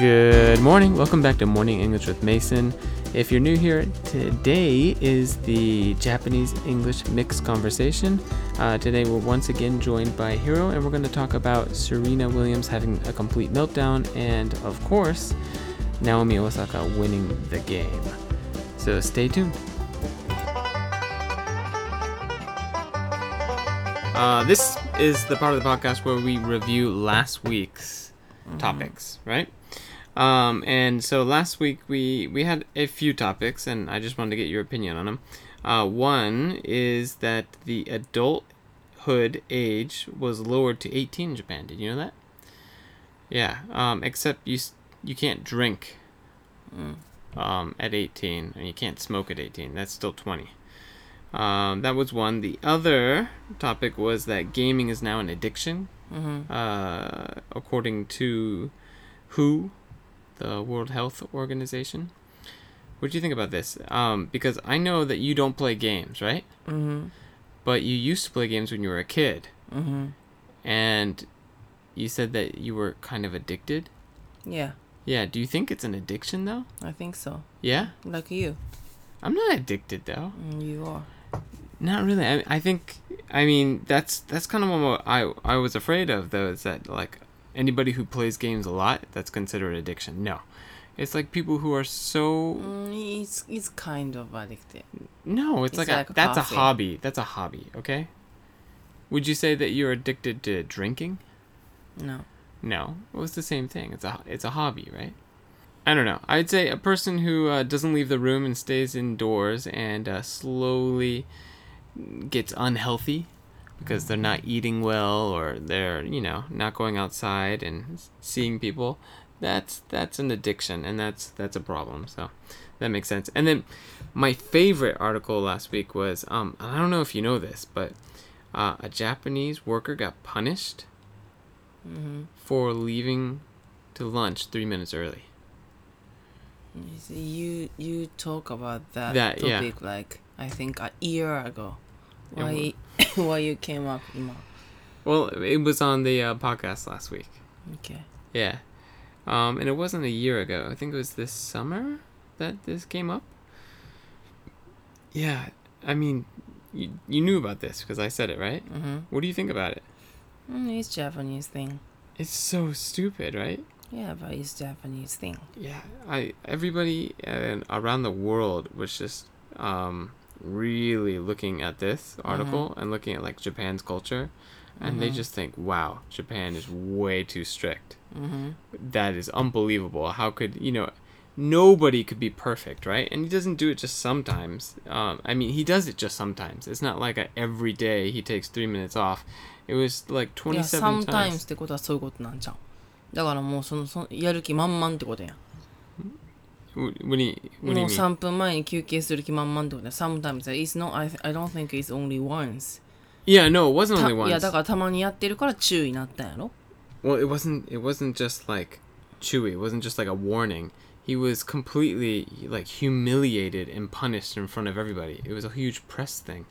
Good morning. Welcome back to Morning English with Mason. If you're new here, today is the Japanese English mixed conversation. Uh, today we're once again joined by Hiro, and we're going to talk about Serena Williams having a complete meltdown, and of course, Naomi Osaka winning the game. So stay tuned. Uh, this is the part of the podcast where we review last week's topics, right? Um, and so last week we we had a few topics, and I just wanted to get your opinion on them. Uh, one is that the adulthood age was lowered to 18 in Japan. Did you know that? Yeah. Um, except you you can't drink um, at 18, and you can't smoke at 18. That's still 20. Um, that was one. The other topic was that gaming is now an addiction, uh, according to WHO, the World Health Organization. What do you think about this? Um, because I know that you don't play games, right? Mm-hmm. But you used to play games when you were a kid, Mm-hmm. and you said that you were kind of addicted. Yeah, Yeah. Do you think it's an addiction though? I think so. Yeah. Like you. I'm not addicted though. Mm, you are. Not really. I, I think. I mean, that's that's kind of what I I was afraid of though. Is that like anybody who plays games a lot that's considered addiction? No, it's like people who are so. Mm, it's, it's kind of addicted. No, it's, It's like, like a, that's a hobby. That's a hobby. Okay. Would you say that you're addicted to drinking? No. No, well, it's the same thing. It's a it's a hobby, right? I don't know. I'd say a person who uh, doesn't leave the room and stays indoors and uh, slowly gets unhealthy because they're not eating well or they're you know not going outside and seeing people. That's that's an addiction and that's that's a problem. So that makes sense. And then my favorite article last week was um I don't know if you know this, but uh, a Japanese worker got punished Mm-hmm. for leaving to lunch three minutes early. You you talk about that, That, yeah. topic like I think a year ago. Why why you came up 今 Well, it was on the uh, podcast last week. Okay. Yeah. Um, and it wasn't a year ago. I think it was this summer that this came up. Yeah. I mean, you, you knew about this because I said it, right? Mm-hmm. What do you think about it? Mm, it's Japanese thing. It's so stupid, right? Yeah, but it's Japanese thing. Yeah, I everybody uh, around the world was just um, really looking at this article and looking at like Japan's culture, and they Mhm. just think, "Wow, Japan is way too strict. Mm-hmm. That is unbelievable. How could you know?" Nobody could be perfect, right? And he doesn't do it just sometimes. Um, I mean, he does it just sometimes. It's not like a every day he takes three minutes off. It was like いや、 27 sometimes times. ってことはそういうことなんじゃん。だからもうそのそのやる気満々ってことやん。 What, what do you, what do も you う mean? 3分前に休憩する気満々ってことや。Sometimes it's not, I, I don't think it's only once. Yeah, no, it wasn't た only いや once. だからたまにやってるから注意になったんやろ Well, it wasn't. It wasn't just like Chewy. It wasn't just like a warning. He was completely like humiliated and punished in front of everybody. It was a huge press thing.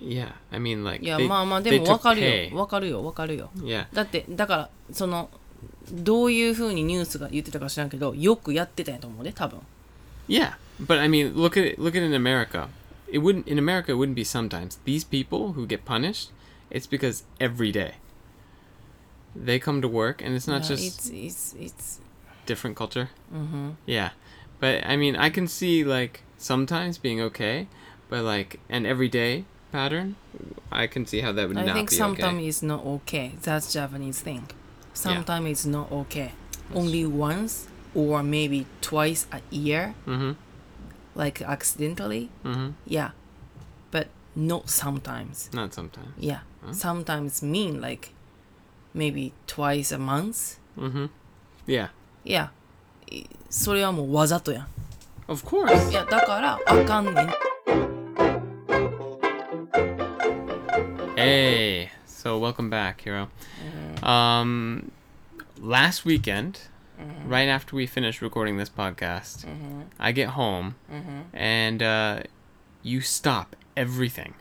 Yeah, I mean, like いや they, まあまあで they も took わかる pay. よわかるよわかるよ Yeah, だってだからその どういうふうにニュースが言ってたか知らんけどよくやってたんやと思うで多分 yeah. But I mean, look at it. Look at it in America. It wouldn't in America. It wouldn't be sometimes. These people who get punished, it's because every day. They come to work, and it's not Yeah, just it's, it's, it's, different culture. mm-hmm. Yeah, but I mean, I can see like sometimes being okay, but like an everyday pattern, I can see how that would I not think be sometimes okay. it's not okay that's Japanese thing sometimes it's not okay. That's Only once or maybe twice a year, mm-hmm. like accidentally. Mm-hmm. Yeah, but not sometimes. Not sometimes. Yeah, huh? sometimes mean like maybe twice a month. Mm-hmm. Yeah. Yeah. それはもうわざとやん。Of course. いやだからあかんねん。Hey, so welcome back, Hiro. Um, last weekend, right after we finished recording this podcast, I get home and uh, you stop everything.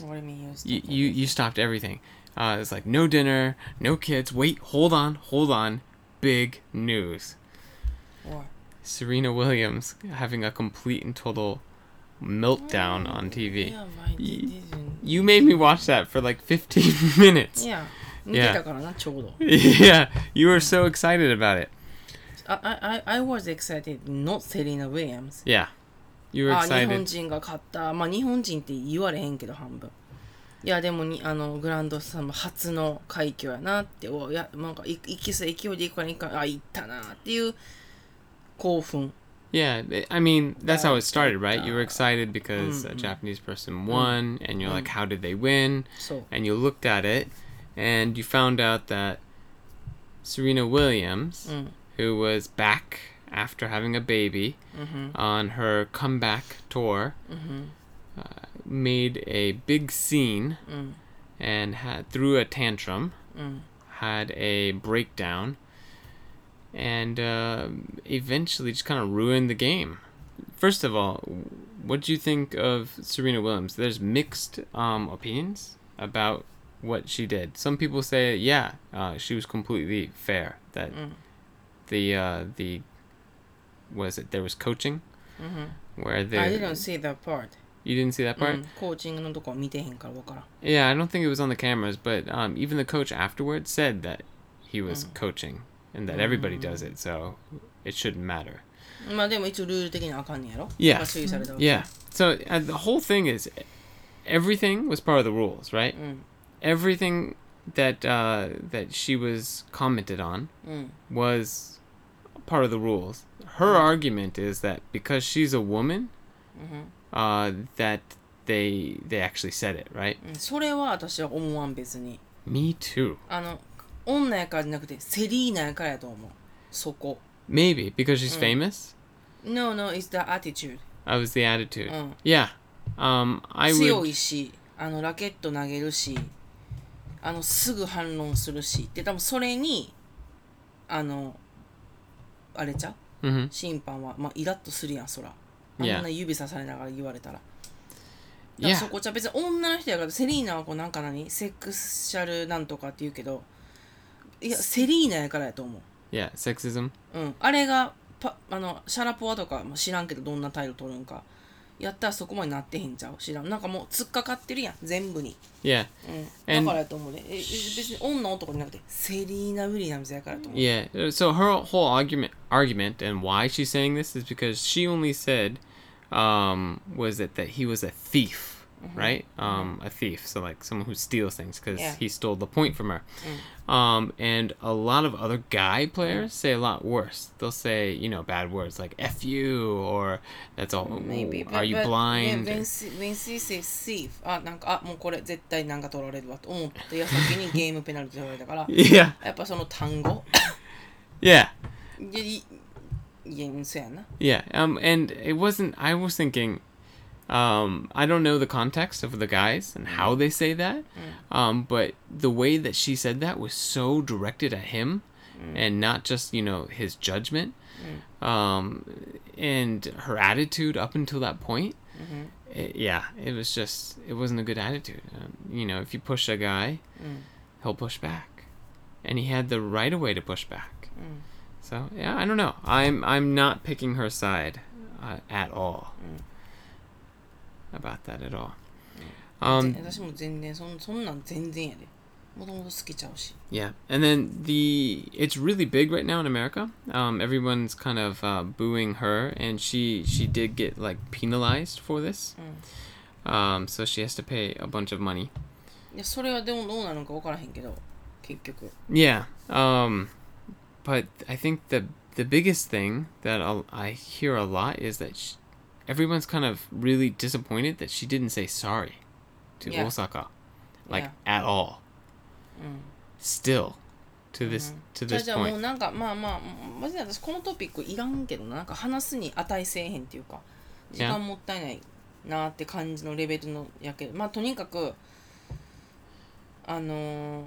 What do you mean you You, you you stopped everything. Uh, it's like no dinner, no kids. Wait, hold on, hold on. Big news. What? Serena Williams having a complete and total meltdown on TV. Yeah, didn't. You made me watch that for like 15 minutes. Yeah. 見てたからな、ちょうど。yeah, you were so excited about it. I, I, I was excited, not Serena Williams. Yeah, you were あ、日本 excited. 人が勝った。まあ、日本人って言われへんけど、半分。いや、でもに、あの、グランドスラム初の快挙やなって、おいや、なんか、いいきそう、勢いでいくからいいか、あ、いったなっていう興奮。Yeah, I- mean that's how it started, right? Uh, You were excited because a Japanese person won, and you're like, "How did they win?" And you looked at it, and you found out that Serena Williams, mm. who was back after having a baby mm-hmm. on her comeback tour, mm-hmm. uh, made a big scene mm. and had threw a tantrum, mm. had a breakdown, and uh, eventually just kind of ruined the game. First of all, what do you think of Serena Williams? There's mixed um, opinions about what she did. Some people say, yeah, uh, she was completely fair. That Mm. the uh, the was it there was coaching うん。 where they I didn't see that part. you didn't see that う part. ん。コーチングのとこは見てへんから分からん。 Yeah, I don't think it was on the cameras, but um, even the coach afterwards said that he was coaching and that everybody does it, so it shouldn't matter. まあでも一応ルール的にはあかんねやろ Yeah. まあ注意されたわけ Yeah. So uh, the whole thing is everything was part of the rules, right? うん。 Everything that uh, that she was commented on うん。 was part of the rules. Her argument is that because she's a woman, うん。 uh, that they they actually said it, right? うんそれは私は思わん別に Me too. あの女やからじゃなくてセリーナやからやと思うそこ Maybe because she's famous. No no it's the attitude That was the attitude. うん Yeah. Um, I 強 would. いしあのラケット投げるし あのすぐ反論するしで多分それにあのあれちゃう？hmm 審判は、まあ、イラッとするやんそらあん.な指さされながら言われたらだから Yeah. そこじゃ別に女の人やからセリーナはこうなんか何？セックスシャルなんとかって言うけどいやセリーナやからやと思う Yeah. Sexism. うん、あれがパあのシャラポワとかも知らんけどどんな態度取るんかやったらそこまでなってへんちゃう知らんなんかもう突っかかってるやん全部に、Yeah. うん、And- だからやと思うねええ別に女男じゃなくてセリーナ・ウィリアムズやからと思う、Yeah. uh, So her whole argument argument and why she's saying this is because she only said um, was it that he was a thief, right? Um, a thief. So like someone who steals things because Yeah. he stole the point from her. Um, and a lot of other guy players say a lot worse. They'll say you know bad words like "f you" or "that's all." Maybe, Are but- you but blind? When, when, she, when she says thief あなんかあもうこれ絶対なんか取られるわと思った矢先にゲームペナルティ取られたから yeah. やっぱその単語 Yeah. いやいいやそうやな Yeah, um, and it wasn't. I was thinking, um, I don't know the context of the guys and how they say that, um, but the way that she said that was so directed at him, and not just you know his judgment, um, and her attitude up until that point. It- yeah, it was just it wasn't a good attitude. Um, you know, if you push a guy, he'll push back, and he had the right of way to push back. So yeah, I don't know. I'm I'm not picking her side uh, at all about that at all. ぜ Um, 私も全然そんそんなん全然やでもともと好きちゃうし yeah, and then the it's really big right now in America. Um, everyone's kind of uh, booing her, and she she did get like penalized for this. Um, so she has to pay a bunch of money. いやそれはでもどうなのか分からへんけど結局 Yeah. Um, but I think the the biggest thing that I'll, I hear a lot is that sh everyone's kind of really disappointed that she didn't say sorry to Yeah. Osaka, like Yeah. at all. Still, to this to じゃあ this じゃあもう point. なんかまあまあマジで私このトピックいらんけどななんか話すに値せえへんっていうか時間もったいないなって感じのレベルのやけどまあとにかくあのー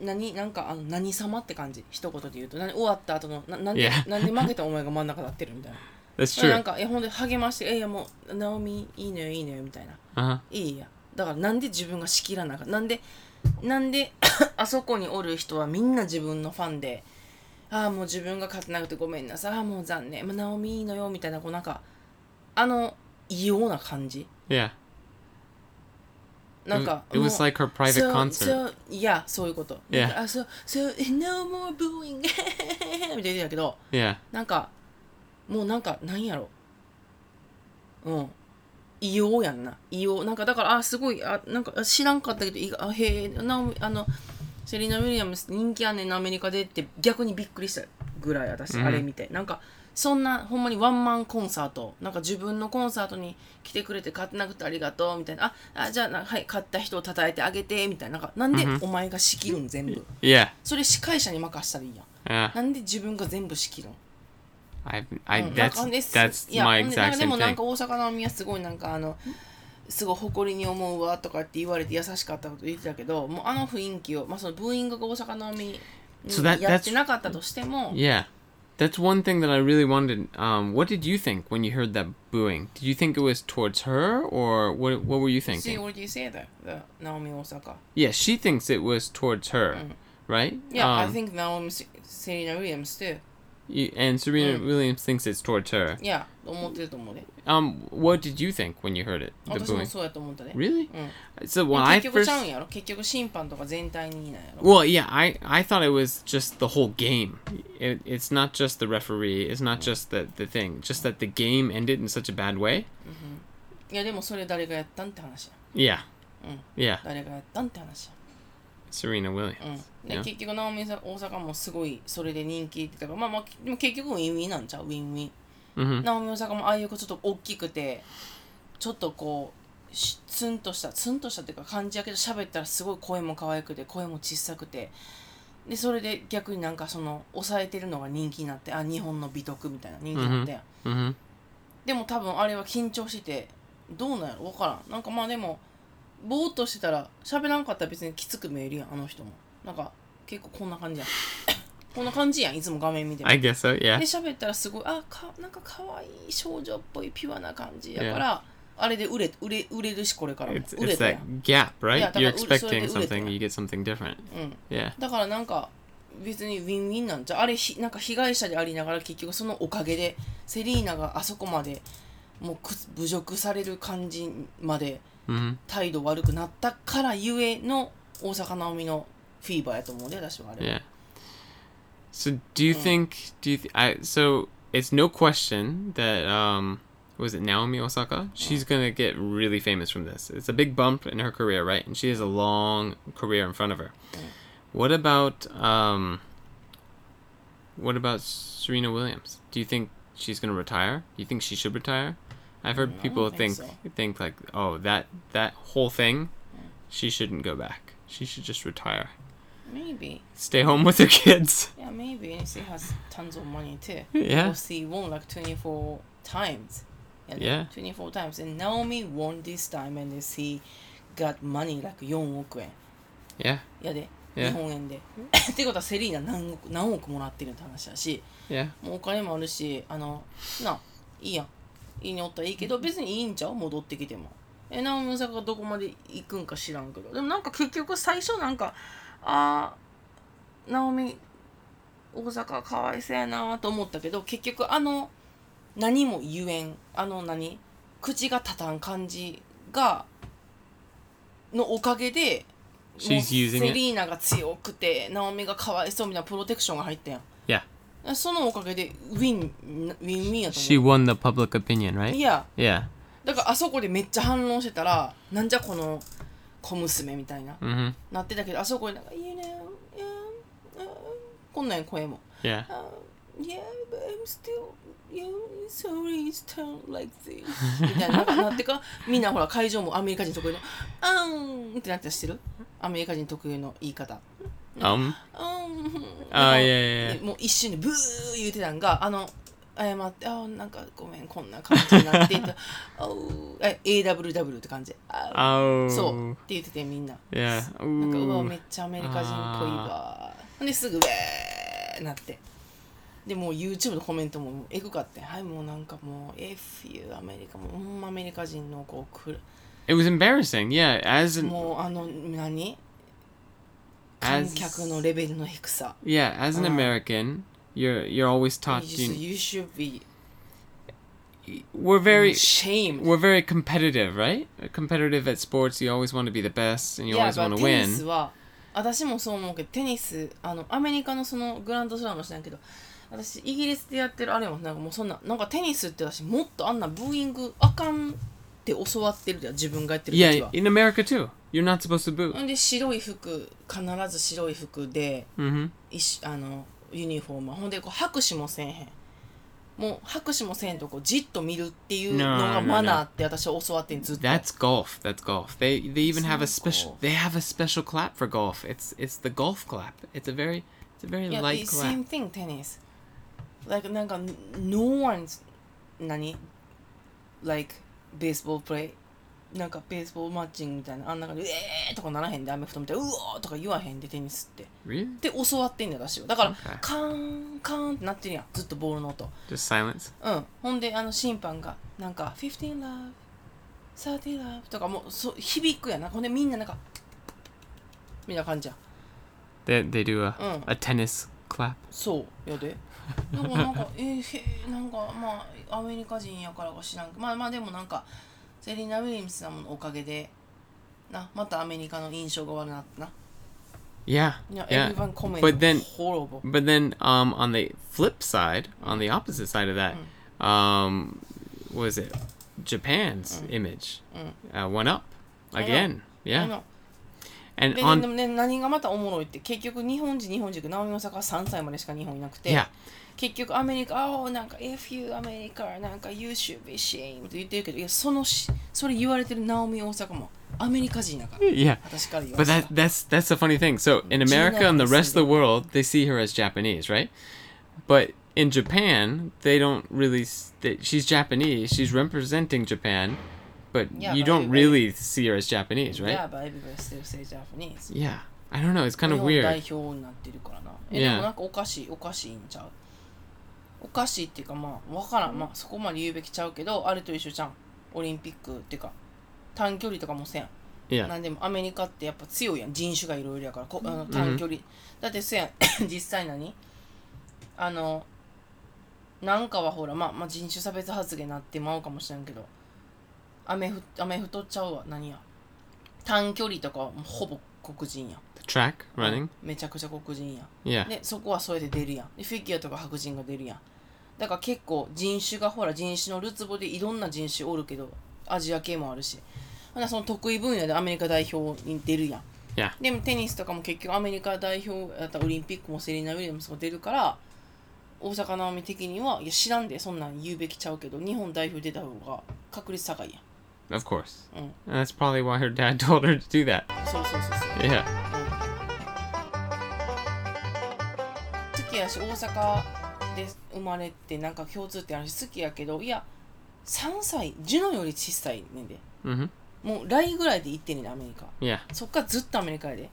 何なんかあの何様って感じ一言で言うと何終わった後のななんで Yeah. なんで負けたお前が真ん中立ってるみたいな That's なん true. かえほんで励まして「えいやもうナオミいいのよいいのよ」みたいな Uh huh. いいやだからなんで自分が仕切らなあかんなんでなんで あそこにおる人はみんな自分のファンでああもう自分が勝てなくてごめんなさいああもう残念まあナオミいいのよみたいなこうなんかあの異様な感じ Yeah. なんか it was like her private so, concert. so, いやそういうこと。Yeah. なんかあそう、so, no more booing みたいな言ってたけど、Yeah. なんか、もうなんか、なんやろ。うん。異様やんな。異様。なんか、だから、あ、すごい、あ、なんか、あ知らんかったけど、あ、へえ、なおあの、セリーナ・ウィリアムス人気あんねんな、アメリカでって逆にびっくりしたぐらい、私、うんあれ見て。なんか、そんな、ほんまにワンマンコンサート、なんか自分のコンサートに来てくれて買ってなくてありがとう、みたいな。あ、あじゃあな、はい、買った人を叩いてあげて、みたいな。なんか、なんでお前が仕切るん、全部。それ司会者に任したらいいやん。なんで自分が全部仕切るん？I I うんなん that's かです。 that's いや my ほんでなん exact かで same もなん thing. か大阪の宮すごいなんかあのすごい誇りに思うわとかって言われて優しかったこと言ってたけどもうあの雰囲気をまあそのブーイングが大阪のみ So that- やってなかったとしても Yeah. That's one thing that I really wanted. Um, what did you think when you heard that booing? Did you think it was towards her, or what? What were you See thinking? what you say that the ナオミ大阪 Yeah, she thinks it was towards her, right? Yeah I Um, think ナオミセリーナ・ウィリアムス too you- and Serena Williams thinks it's towards her. いや思ってると思うね Um, what did you think when you heard it? The 私も booing. そうやと思ったね Really? うん So で when も I 結局 first, ちゃうんやろ結局審判とか全体になんやろ well, yeah, I I thought it was just the whole game. It, it's not just the referee. It's not just the the thing. Just that the game ended in such a bad way. いやでもそれ誰がやったんって話や Yeah. Mm. Yeah. 誰がやったんって話や Serena Williams. うん、で.結局、ナオミさん大阪もすごいそれで人気ってたから、まあまあ、でも結局ウィンウィンなんちゃう？ウィンウィン。Mm-hmm. ナオミ大阪もああいうちょっと大きくて、ちょっとこう、しツンとした、ツンとしたっていうか感じやけど、喋ったらすごい声も可愛くて、声も小さくて、で、それで逆になんかその、抑えてるのが人気になって、あ、日本の美徳みたいな人気になって、Mm-hmm. でも多分あれは緊張してて、どうなんやろ？分からん。なんかまあでも、ぼーっとしてたら、喋らんかったら別にきつく見えるやん、あの人も。なんか、結構こんな感じやん。こんな感じやん、いつも画面見ても。I guess so. で Yeah. 喋ったらすごいあかなんか可愛い少女っぽいピュアな感じやから、あれで売れ売れ売れるしこれからも It's 売れ it's たや that ん、gap, right? Yeah, You're expecting something, you get something different. うん、Yeah. だからなんか別にウィンウィンなんちゃうあれひなんか被害者でありながら結局そのおかげでセリーナがあそこまでもうく侮辱される感じまで Mm-hmm. 態度悪くなったからゆえの大阪なおみのフィーバーやと思うで私はあれは Yeah. So do you think? Do you? Th- I so it's no question that um was it Naomi Osaka? She's gonna get really famous from this. It's a big bump in her career, right? And she has a long career in front of her. What about um? What about Serena Williams? Do you think she's gonna retire? Do you think she should retire? I've heard Mm, I people don't think think so. think like, oh, that that whole thing, she shouldn't go back. She should just retire. Maybe Stay home with her kids. yeah maybe and she has tons of money too Yeah. Because she won like 24 times. And Yeah. 24 times. And Naomi won this time and she got money like 4億円。 Yeah. やで、 Yeah. 日本円で。ってことはセリーナ何億何億もらってるって話だし、 Yeah. もうお金もあるし、あの、な、いいやん。 いいにおったらいいけど、別にいいんちゃう？戻ってきても。え、ナオミ大阪がどこまで行くんか知らんけど。でもなんか結局最初なんか、あー、ナオミ大阪かわいそうやなと思ったけど結局あの何も言えんあの何？口が立たん感じがのおかげでセ.リーナが強くてナオミがかわいそうみたいなプロテクションが入ったやん Yeah. そのおかげでウィンウィンウィンやと She 思う won the public opinion, right? いや Yeah. だからあそこでめっちゃ反論してたらなんじゃこの小娘みたいな Mm-hmm. なってたけどあそこでなんか「You know, um, uh, こんなんや声も Yeah. Uh, yeah, but I'm still, know, sorry it's turned like this. みたいな、なんかなってか、みんなほら会場もアメリカ人得意の、あーんってなってたしてる？アメリカ人特有の言い方。Um. あーん。あいやいやもう一瞬でブー言うてたんが、あの、謝って、あーなんかごめん、こんな感じになっていた。おーえ AWW って感じ。あー Oh. そうって言っててみんな。Yeah. なんかうわ.めっちゃアメリカ人っぽいわほんですぐウェーなってでもう YouTube のコメントもエグかってはいもうなんかもう F いうアメリカもうほんまアメリカ人のこうくる It was embarrassing. Yeah. As an, もうあの何？観 as 客のレベルの低さ yeah, as an Uh. American, you're you're always taught you, just, you, you should be we're very shamed we're very competitive, right? Competitive at sports, you always want to be the best and you いや always want to テニス win. は私もそう思うけどテニスあのアメリカのそのグランドスラムは知らんけど私イギリスでやってるあれもなんかもうそんななんかテニスって私もっとあんなブーイングあかんって教わってるで自分がやってる時 Yeah, は in America too. You're not supposed to boo. で白い服必ず白い服で Mm-hmm. いしあのユニフォームほんでこう拍手もせえへんもう拍手もせんとこうじっと見るっていうの No, が no. マナーって私は教わってんずっと That's golf. That's golf. They they even have a It's special golf. they have a special clap for golf. It's it's the golf clap. It's a very it's a very いや light it's clap. same thing テニス like なんか no one's 何 like baseball play なんかベースボールマッチングみたいなあんな感じで「えー!」とかならへんでアメフトみたいな「うおー!」とか言わへんでテニスって Really? で教わってんだよ私はだから Okay. カーンカーンってなってるやんずっとボールの音 Just silence? うんほんであの審判がなんか「15 love」「30 love」とかもうそう響くやなほんでみんななんかみんな感じやん They they do a Mm. a tennis clap? そうやでだからなんかえー、へーなんかまあアメリカ人やからか知らんけどまあまあでもなんかセリーナ・ウィリアムスさんのおかげでなまたアメリカの印象が悪くなったな Yeah. いや Yeah. everyone comment But then- horrible But then um on the flip side, on the opposite side of that, um what is it? Japan's image uh, went up I know. again. あ Yeah. の And で on でね何がまたおもろいって結局日本人日本人直美大阪は3歳までしか日本いなくて、 yeah. 結局アメリカ「ああなんか if you アメリカなんか you should be ashamed」って言ってるけどいやそのしそれ言われてる直美大阪もアメリカ人だから Yeah. 私から言わ But せた that that's that's the funny thing. So in Gina America and the rest of the Hassel. world, they see her as Japanese, right? But in Japan, they don't really. s- They, she's Japanese. She's representing Japan, but Yeah, you but don't really see her as Japanese, right? Yeah, but everybody still says Japanese. Yeah. I don't know. It's kind 日 of 本代 weird. 表になってるからな。え、Yeah. でもなんかおかしい、おかしいんちゃう？おかしいっていうかまあ、わからん。まあそこまで言うべきちゃうけど、あれと一緒じゃん。オリンピックっていうか、短距離とかもせん。Yeah. なんでもアメリカってやっぱ強いやん。人種がいろいろやから、こあの短距離。だってせやん、実際何？あの、なんかはほら、まあ、まあ人種差別発言になってまうかもしれんけど、アメフアメフトちゃうわ、何や。短距離とかはもうほぼ黒人や track running? めちゃくちゃ黒人やん Yeah. でそこはそれで出るやんでフィギュアとか白人が出るやんだから結構人種がほら人種のるつぼでいろんな人種おるけどアジア系もあるしほなその得意分野でアメリカ代表に出るやん Yeah. でもテニスとかも結局アメリカ代表やったらオリンピックもセリーナ・ウィリアムスが出るから大阪なおみ的にはいや知らんでそんなん言うべきちゃうけど日本代表出た方が確率高いやん Of course. Mm. And that's probably why her dad told her to do that. そうそうそうそう Yeah. 好きやし大阪で生まれてなんか共通点あるし好きやけどいや3歳ジュノより小さいねんで Mm-hmm. もう来ぐらいで行ってんねんでアメリカ Yeah. そっからずっとアメリカやで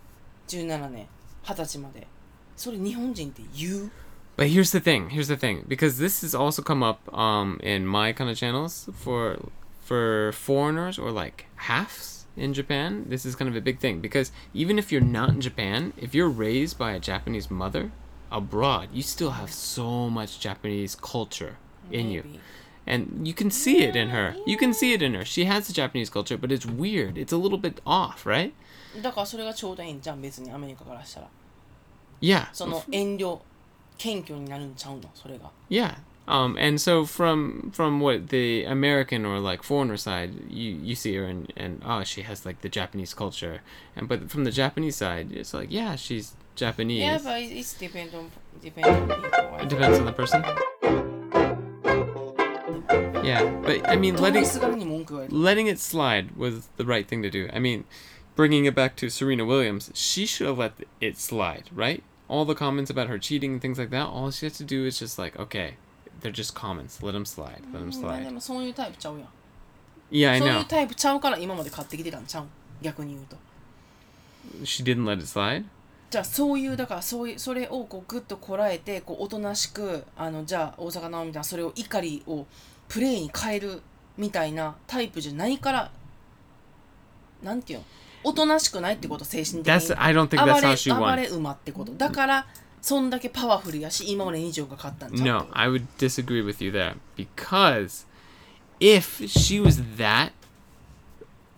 17年20歳までそれ日本人って言う But here's the thing. Here's the thing. Because this has also come up um, in my kind of channels for for foreigners or like halves in Japan. This is kind of a big thing because even if you're not in Japan, if you're raised by a Japanese mother abroad, you still have so much Japanese culture in you. Maybe. And you can see it in her. You can see it in her. She has the Japanese culture, but it's weird. It's a little bit off, right? だからそれがちょうどいいんじゃん別にアメリカからしたら Yeah. その遠慮謙虚になるんちゃうのそれが Yeah. Um, and so from from what the American or like foreigner side, you, you see her and, and oh she has like the Japanese culture, and but from the Japanese side, it's like yeah she's Japanese. Yeah, but it's depends on depends on people. It depends on the person. Yeah, but I mean letting letting it slide was the right thing to do. I mean, bringing it back to Serena Williams, she should have let it slide, right? All the comments about her cheating and things like that, all she has to do is just like okay they're just comments. Let them slide. Let them slide. もそういうタイプちゃうやん Yeah, I そういう know. タイプちゃうから今まで買ってきてたんちゃう？逆に言うと She didn't let it slide? じゃあそういうだからそういうそれをこうグッとこらえてこうおとなしくあのじゃあ大阪直美みたいなそれを怒りをプレイに変えるみたいなタイプじゃないからなんていうの？おとなしくないってこと精神的 That's に I don't think 暴 that's れ how she 暴 won. れ馬ってことだからそんだけパワフルやし今まで以上が勝ったんじゃん No, I would disagree with you there because if she was that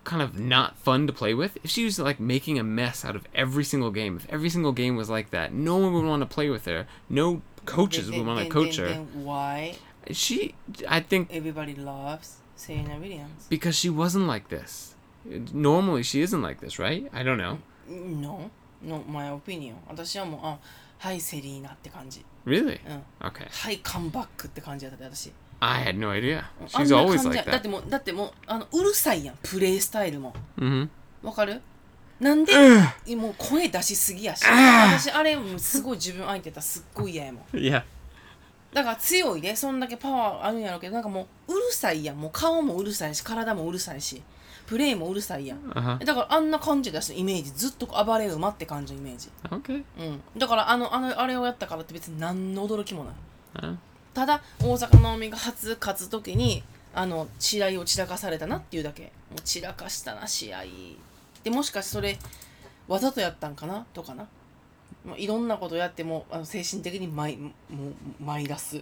kind of not fun to play with, if she was like making a mess out of every single game, if every single game was like that, no one would want to play with her. No coaches Then- would want to then- coach then- her. then why She, I think, everybody loves Serena Williams because she wasn't like this. Normally, she isn't like this, right? I don't know. No No my opinion 私はもうあ はいセリーナって感じ Really? うん Okay. はいカムバックって感じだったで私 I had no idea. あん She's な always 感じ like やだっ that. てもうだってもうあのうるさいやんプレイスタイルも Mm-hmm. わかる？なんでもう声出しすぎやし私あれもうすごい自分相手やったらすっごい嫌やもん Yeah. だから強いでそんだけパワーあるんやろうけどなんかもううるさいやんもう顔もうるさいし体もうるさいしプレイもうるさいやん Uh-huh. だからあんな感じだしイメージずっと暴れ馬って感じのイメージ Okay. うんだからあのあのあれをやったからって別に何の驚きもない Uh, ただ大坂なおみが初勝つ時にあの試合を散らかされたなっていうだけもう散らかしたな試合でもしかしてそれわざとやったんかなとかなもういろんなことやってもあの精神的にマイもうマイナス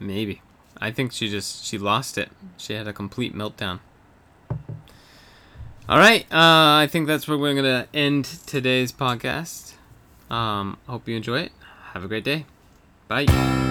maybe. I think she just she lost it. She had a complete meltdown. All right. Uh, I think that's where we're gonna end today's podcast. Um, hope you enjoy it. Have a great day. Bye.